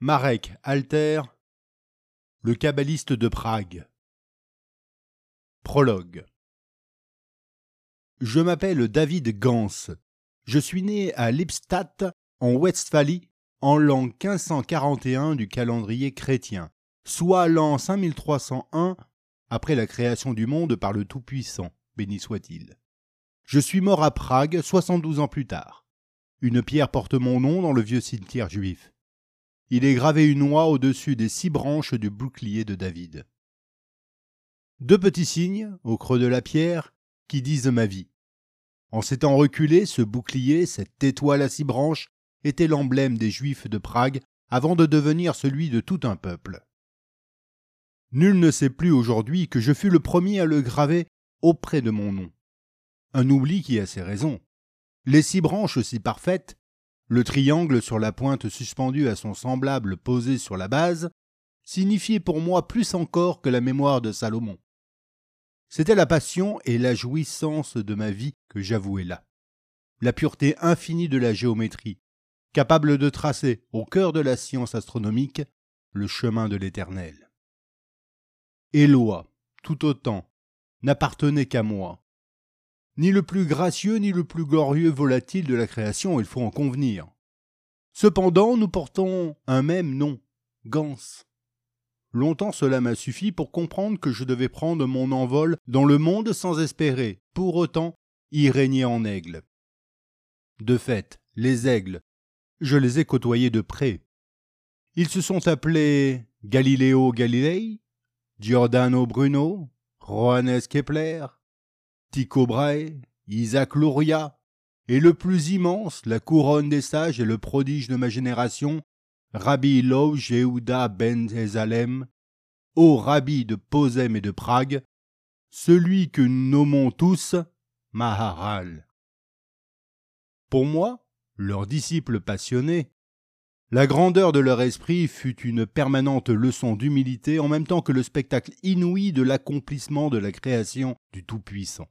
Marek Alter, le kabbaliste de Prague. Prologue. Je m'appelle David Gans. Je suis né à Lippstadt, en Westphalie, en l'an 1541 du calendrier chrétien, soit l'an 5301 après la création du monde par le Tout-Puissant, béni soit-il. Je suis mort à Prague 72 ans plus tard. Une pierre porte mon nom dans le vieux cimetière juif. Il est gravé une oie au-dessus des six branches du bouclier de David. Deux petits signes, au creux de la pierre, qui disent ma vie. En s'étant reculé, ce bouclier, cette étoile à six branches, était l'emblème des Juifs de Prague avant de devenir celui de tout un peuple. Nul ne sait plus aujourd'hui que je fus le premier à le graver auprès de mon nom. Un oubli qui a ses raisons. Les six branches si parfaites, le triangle sur la pointe suspendue à son semblable posé sur la base, signifiait pour moi plus encore que la mémoire de Salomon. C'était la passion et la jouissance de ma vie que j'avouais là. La pureté infinie de la géométrie, capable de tracer, au cœur de la science astronomique, le chemin de l'éternel. Éloi, tout autant, n'appartenait qu'à moi, ni le plus gracieux ni le plus glorieux volatile de la création, il faut en convenir. Cependant, nous portons un même nom, Gans. Longtemps cela m'a suffi pour comprendre que je devais prendre mon envol dans le monde sans espérer, pour autant, y régner en aigle. De fait, les aigles, je les ai côtoyés de près. Ils se sont appelés Galileo Galilei, Giordano Bruno, Johannes Kepler, Tycho Brahe, Isaac Luria, et le plus immense, la couronne des sages et le prodige de ma génération, Rabbi Lov Yehuda ben Ezalem, ô Rabbi de Posem et de Prague, celui que nous nommons tous Maharal. Pour moi, leurs disciples passionnés, la grandeur de leur esprit fut une permanente leçon d'humilité en même temps que le spectacle inouï de l'accomplissement de la création du Tout-Puissant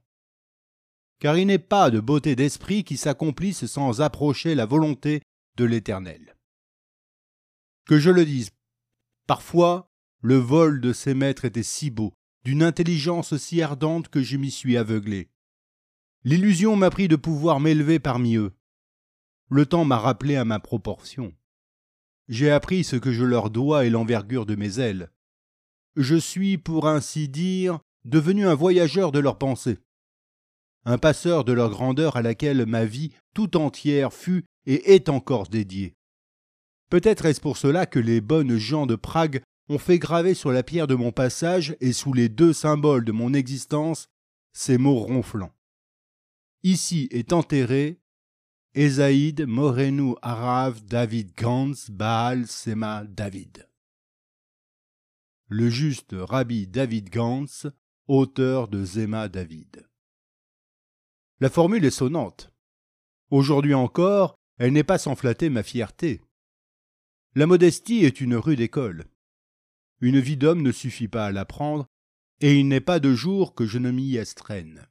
car il n'est pas de beauté d'esprit qui s'accomplisse sans approcher la volonté de l'Éternel. Que je le dise, parfois le vol de ces maîtres était si beau, d'une intelligence si ardente que je m'y suis aveuglé. L'illusion m'a pris de pouvoir m'élever parmi eux. Le temps m'a rappelé à ma proportion. J'ai appris ce que je leur dois et l'envergure de mes ailes. Je suis, pour ainsi dire, devenu un voyageur de leurs pensées un passeur de leur grandeur à laquelle ma vie tout entière fut et est encore dédiée. Peut-être est-ce pour cela que les bonnes gens de Prague ont fait graver sur la pierre de mon passage et sous les deux symboles de mon existence ces mots ronflants. Ici est enterré Esaïd Morenu Arav David Gans Baal Sema David. Le juste Rabbi David Gans, auteur de Zema David. La formule est sonnante. Aujourd'hui encore, elle n'est pas sans flatter ma fierté. La modestie est une rude école. Une vie d'homme ne suffit pas à l'apprendre, et il n'est pas de jour que je ne m'y estrène.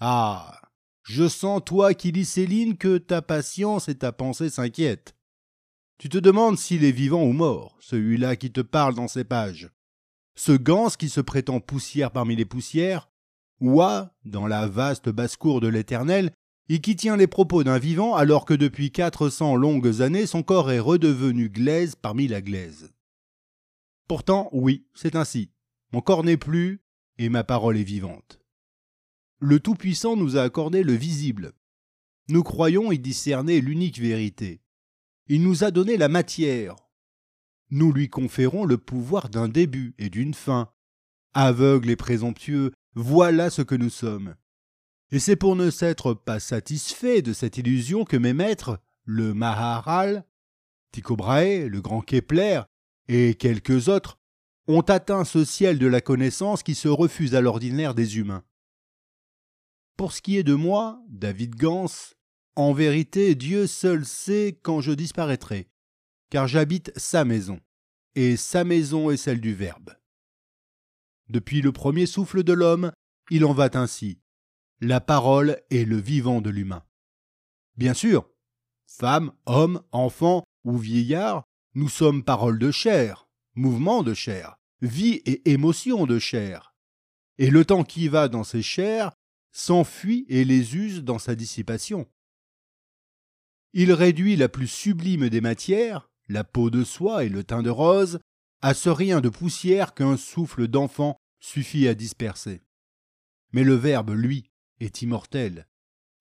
Ah. Je sens, toi qui lis Céline, que ta patience et ta pensée s'inquiètent. Tu te demandes s'il est vivant ou mort, celui-là qui te parle dans ces pages. Ce Gans qui se prétend poussière parmi les poussières, Ouah, dans la vaste basse-cour de l'Éternel, et qui tient les propos d'un vivant alors que depuis quatre cents longues années son corps est redevenu glaise parmi la glaise. Pourtant, oui, c'est ainsi. Mon corps n'est plus, et ma parole est vivante. Le Tout-Puissant nous a accordé le visible. Nous croyons y discerner l'unique vérité. Il nous a donné la matière. Nous lui conférons le pouvoir d'un début et d'une fin. Aveugle et présomptueux, voilà ce que nous sommes. Et c'est pour ne s'être pas satisfait de cette illusion que mes maîtres, le Maharal, Tycho Brahe, le grand Kepler et quelques autres, ont atteint ce ciel de la connaissance qui se refuse à l'ordinaire des humains. Pour ce qui est de moi, David Gans, en vérité, Dieu seul sait quand je disparaîtrai, car j'habite sa maison, et sa maison est celle du Verbe. Depuis le premier souffle de l'homme, il en va ainsi. La parole est le vivant de l'humain. Bien sûr, femmes, hommes, enfants, ou vieillard, nous sommes parole de chair, mouvement de chair, vie et émotion de chair. Et le temps qui va dans ces chairs s'enfuit et les use dans sa dissipation. Il réduit la plus sublime des matières, la peau de soie et le teint de rose, à ce rien de poussière qu'un souffle d'enfant suffit à disperser. Mais le Verbe, lui, est immortel.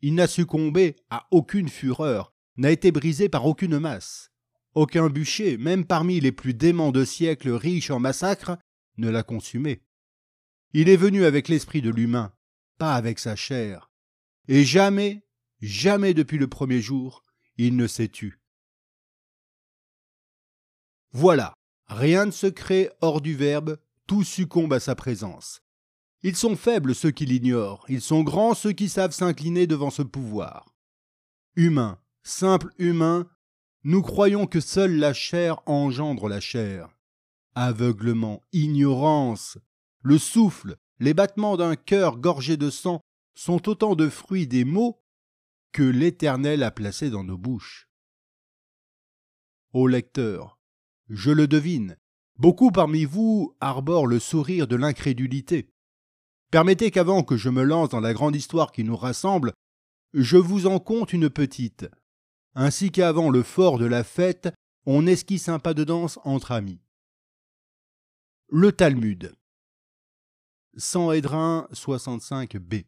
Il n'a succombé à aucune fureur, n'a été brisé par aucune masse. Aucun bûcher, même parmi les plus déments de siècles riches en massacres, ne l'a consumé. Il est venu avec l'esprit de l'humain, pas avec sa chair. Et jamais, jamais depuis le premier jour, il ne s'est tu. Voilà, rien ne se crée hors du Verbe, tout succombe à sa présence. Ils sont faibles ceux qui l'ignorent, ils sont grands ceux qui savent s'incliner devant ce pouvoir. Humain, simple humain, nous croyons que seule la chair engendre la chair. Aveuglement, ignorance, le souffle, les battements d'un cœur gorgé de sang sont autant de fruits des mots que l'Éternel a placés dans nos bouches. Ô lecteur, je le devine, beaucoup parmi vous arborent le sourire de l'incrédulité. Permettez qu'avant que je me lance dans la grande histoire qui nous rassemble, je vous en conte une petite. Ainsi qu'avant le fort de la fête, on esquisse un pas de danse entre amis. Le Talmud. Sanhédrin 65b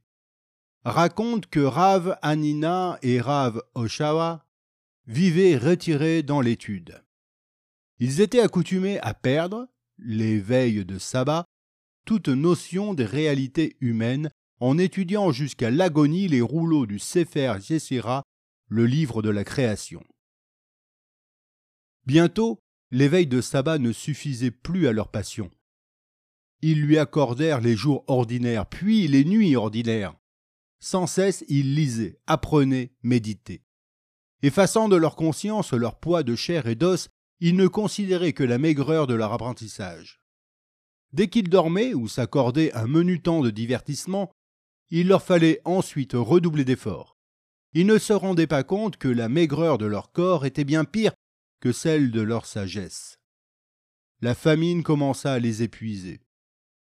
raconte que Rav Anina et Rav Oshawa vivaient retirés dans l'étude. Ils étaient accoutumés à perdre, les veilles de sabbat, toute notion des réalités humaines en étudiant jusqu'à l'agonie les rouleaux du Sefer Yesira, le livre de la création. Bientôt, l'éveil de sabbat ne suffisait plus à leur passion. Ils lui accordèrent les jours ordinaires, puis les nuits ordinaires. Sans cesse, ils lisaient, apprenaient, méditaient. Effaçant de leur conscience leur poids de chair et d'os, ils ne considéraient que la maigreur de leur apprentissage. Dès qu'ils dormaient ou s'accordaient un menu temps de divertissement, il leur fallait ensuite redoubler d'efforts. Ils ne se rendaient pas compte que la maigreur de leur corps était bien pire que celle de leur sagesse. La famine commença à les épuiser.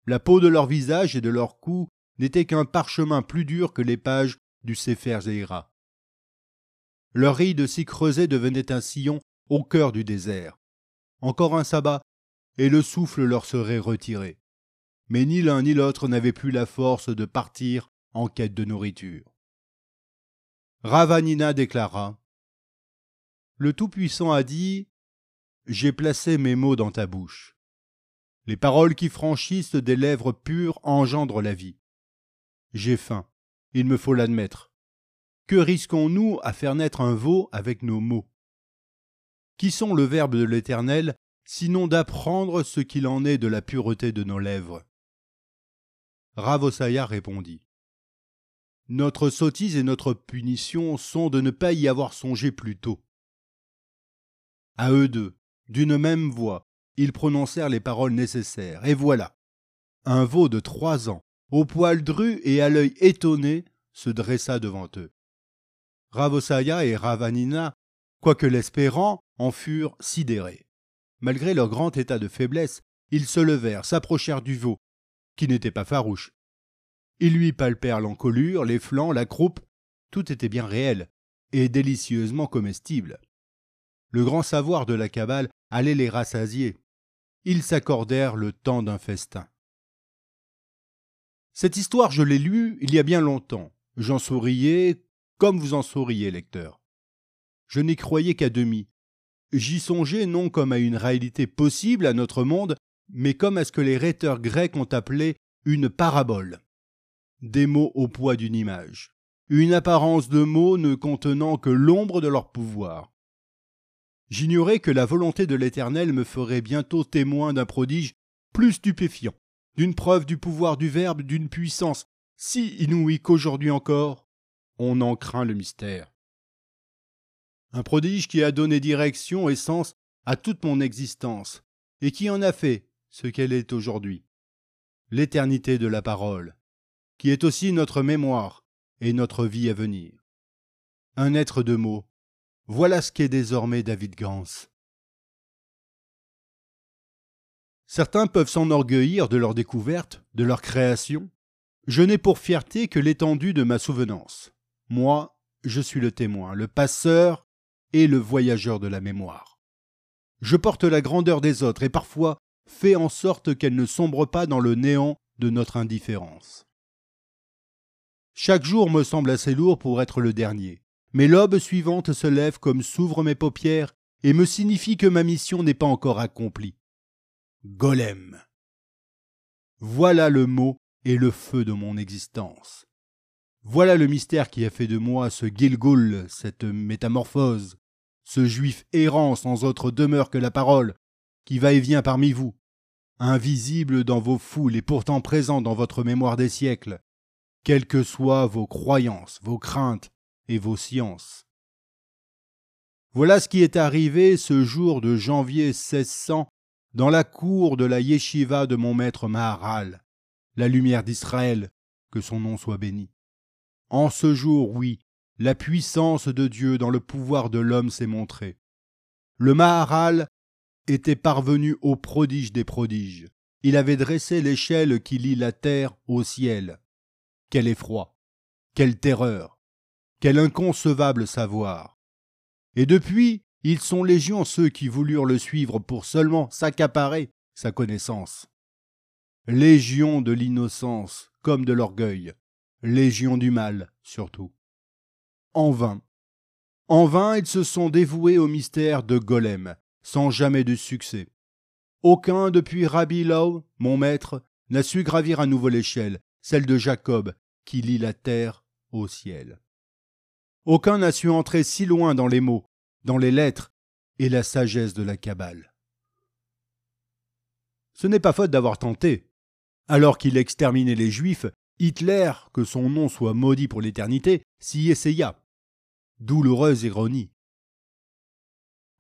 La peau de leur visage et de leur cou n'était qu'un parchemin plus dur que les pages du Sefer Zéhira. Leur ride si creusée devenait un sillon au cœur du désert. Encore un sabbat, et le souffle leur serait retiré. Mais ni l'un ni l'autre n'avaient plus la force de partir en quête de nourriture. Ravanina déclara Le Tout-Puissant a dit J'ai placé mes mots dans ta bouche. Les paroles qui franchissent des lèvres pures engendrent la vie. J'ai faim, il me faut l'admettre. Que risquons-nous à faire naître un veau avec nos mots? Qui sont le Verbe de l'Éternel, sinon d'apprendre ce qu'il en est de la pureté de nos lèvres? Ravosaya répondit. Notre sottise et notre punition sont de ne pas y avoir songé plus tôt. À eux deux, d'une même voix, ils prononcèrent les paroles nécessaires, et voilà. Un veau de trois ans, au poil dru et à l'œil étonné, se dressa devant eux. Ravosaya et Ravanina, quoique l'espérant, en furent sidérés. Malgré leur grand état de faiblesse, ils se levèrent, s'approchèrent du veau, qui n'était pas farouche. Ils lui palpèrent l'encolure, les flancs, la croupe, tout était bien réel, et délicieusement comestible. Le grand savoir de la cabale allait les rassasier. Ils s'accordèrent le temps d'un festin. Cette histoire, je l'ai lue il y a bien longtemps. J'en souriais comme vous en souriez, lecteur. Je n'y croyais qu'à demi. J'y songeais non comme à une réalité possible à notre monde, mais comme à ce que les rhéteurs grecs ont appelé une parabole. Des mots au poids d'une image. Une apparence de mots ne contenant que l'ombre de leur pouvoir. J'ignorais que la volonté de l'Éternel me ferait bientôt témoin d'un prodige plus stupéfiant d'une preuve du pouvoir du Verbe, d'une puissance si inouïe qu'aujourd'hui encore, on en craint le mystère. Un prodige qui a donné direction et sens à toute mon existence, et qui en a fait ce qu'elle est aujourd'hui. L'éternité de la parole, qui est aussi notre mémoire et notre vie à venir. Un être de mots, Voilà ce qu'est désormais David Gans. Certains peuvent s'enorgueillir de leur découverte, de leur création. Je n'ai pour fierté que l'étendue de ma souvenance. Moi, je suis le témoin, le passeur et le voyageur de la mémoire. Je porte la grandeur des autres et parfois fais en sorte qu'elle ne sombre pas dans le néant de notre indifférence. Chaque jour me semble assez lourd pour être le dernier, mais l'aube suivante se lève comme s'ouvrent mes paupières et me signifie que ma mission n'est pas encore accomplie. Golem. Voilà le mot et le feu de mon existence. Voilà le mystère qui a fait de moi ce Gilgul, cette métamorphose, ce juif errant sans autre demeure que la parole, qui va et vient parmi vous, invisible dans vos foules et pourtant présent dans votre mémoire des siècles, quelles que soient vos croyances, vos craintes et vos sciences. Voilà ce qui est arrivé ce jour de janvier 1600 dans la cour de la yeshiva de mon maître Maharal, la lumière d'Israël, que son nom soit béni. En ce jour, oui, la puissance de Dieu dans le pouvoir de l'homme s'est montrée. Le Maharal était parvenu au prodige des prodiges. Il avait dressé l'échelle qui lie la terre au ciel. Quel effroi, quelle terreur, quel inconcevable savoir. Et depuis, ils sont légions ceux qui voulurent le suivre pour seulement s'accaparer sa connaissance. Légion de l'innocence comme de l'orgueil, légion du mal surtout. En vain. En vain ils se sont dévoués au mystère de Golem, sans jamais de succès. Aucun depuis Rabbi Lau, mon maître, n'a su gravir à nouveau l'échelle, celle de Jacob, qui lie la terre au ciel. Aucun n'a su entrer si loin dans les mots, dans les lettres et la sagesse de la Kabbale. Ce n'est pas faute d'avoir tenté. Alors qu'il exterminait les Juifs, Hitler, que son nom soit maudit pour l'éternité, s'y essaya. Douloureuse ironie.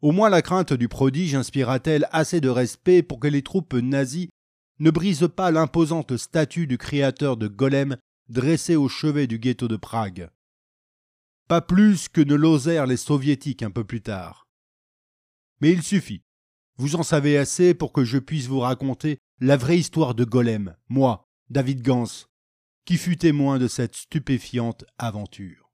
Au moins la crainte du prodige inspira-t-elle assez de respect pour que les troupes nazies ne brisent pas l'imposante statue du créateur de Golem dressée au chevet du ghetto de Prague pas plus que ne l'osèrent les soviétiques un peu plus tard. Mais il suffit. Vous en savez assez pour que je puisse vous raconter la vraie histoire de Golem, moi, David Gans, qui fut témoin de cette stupéfiante aventure.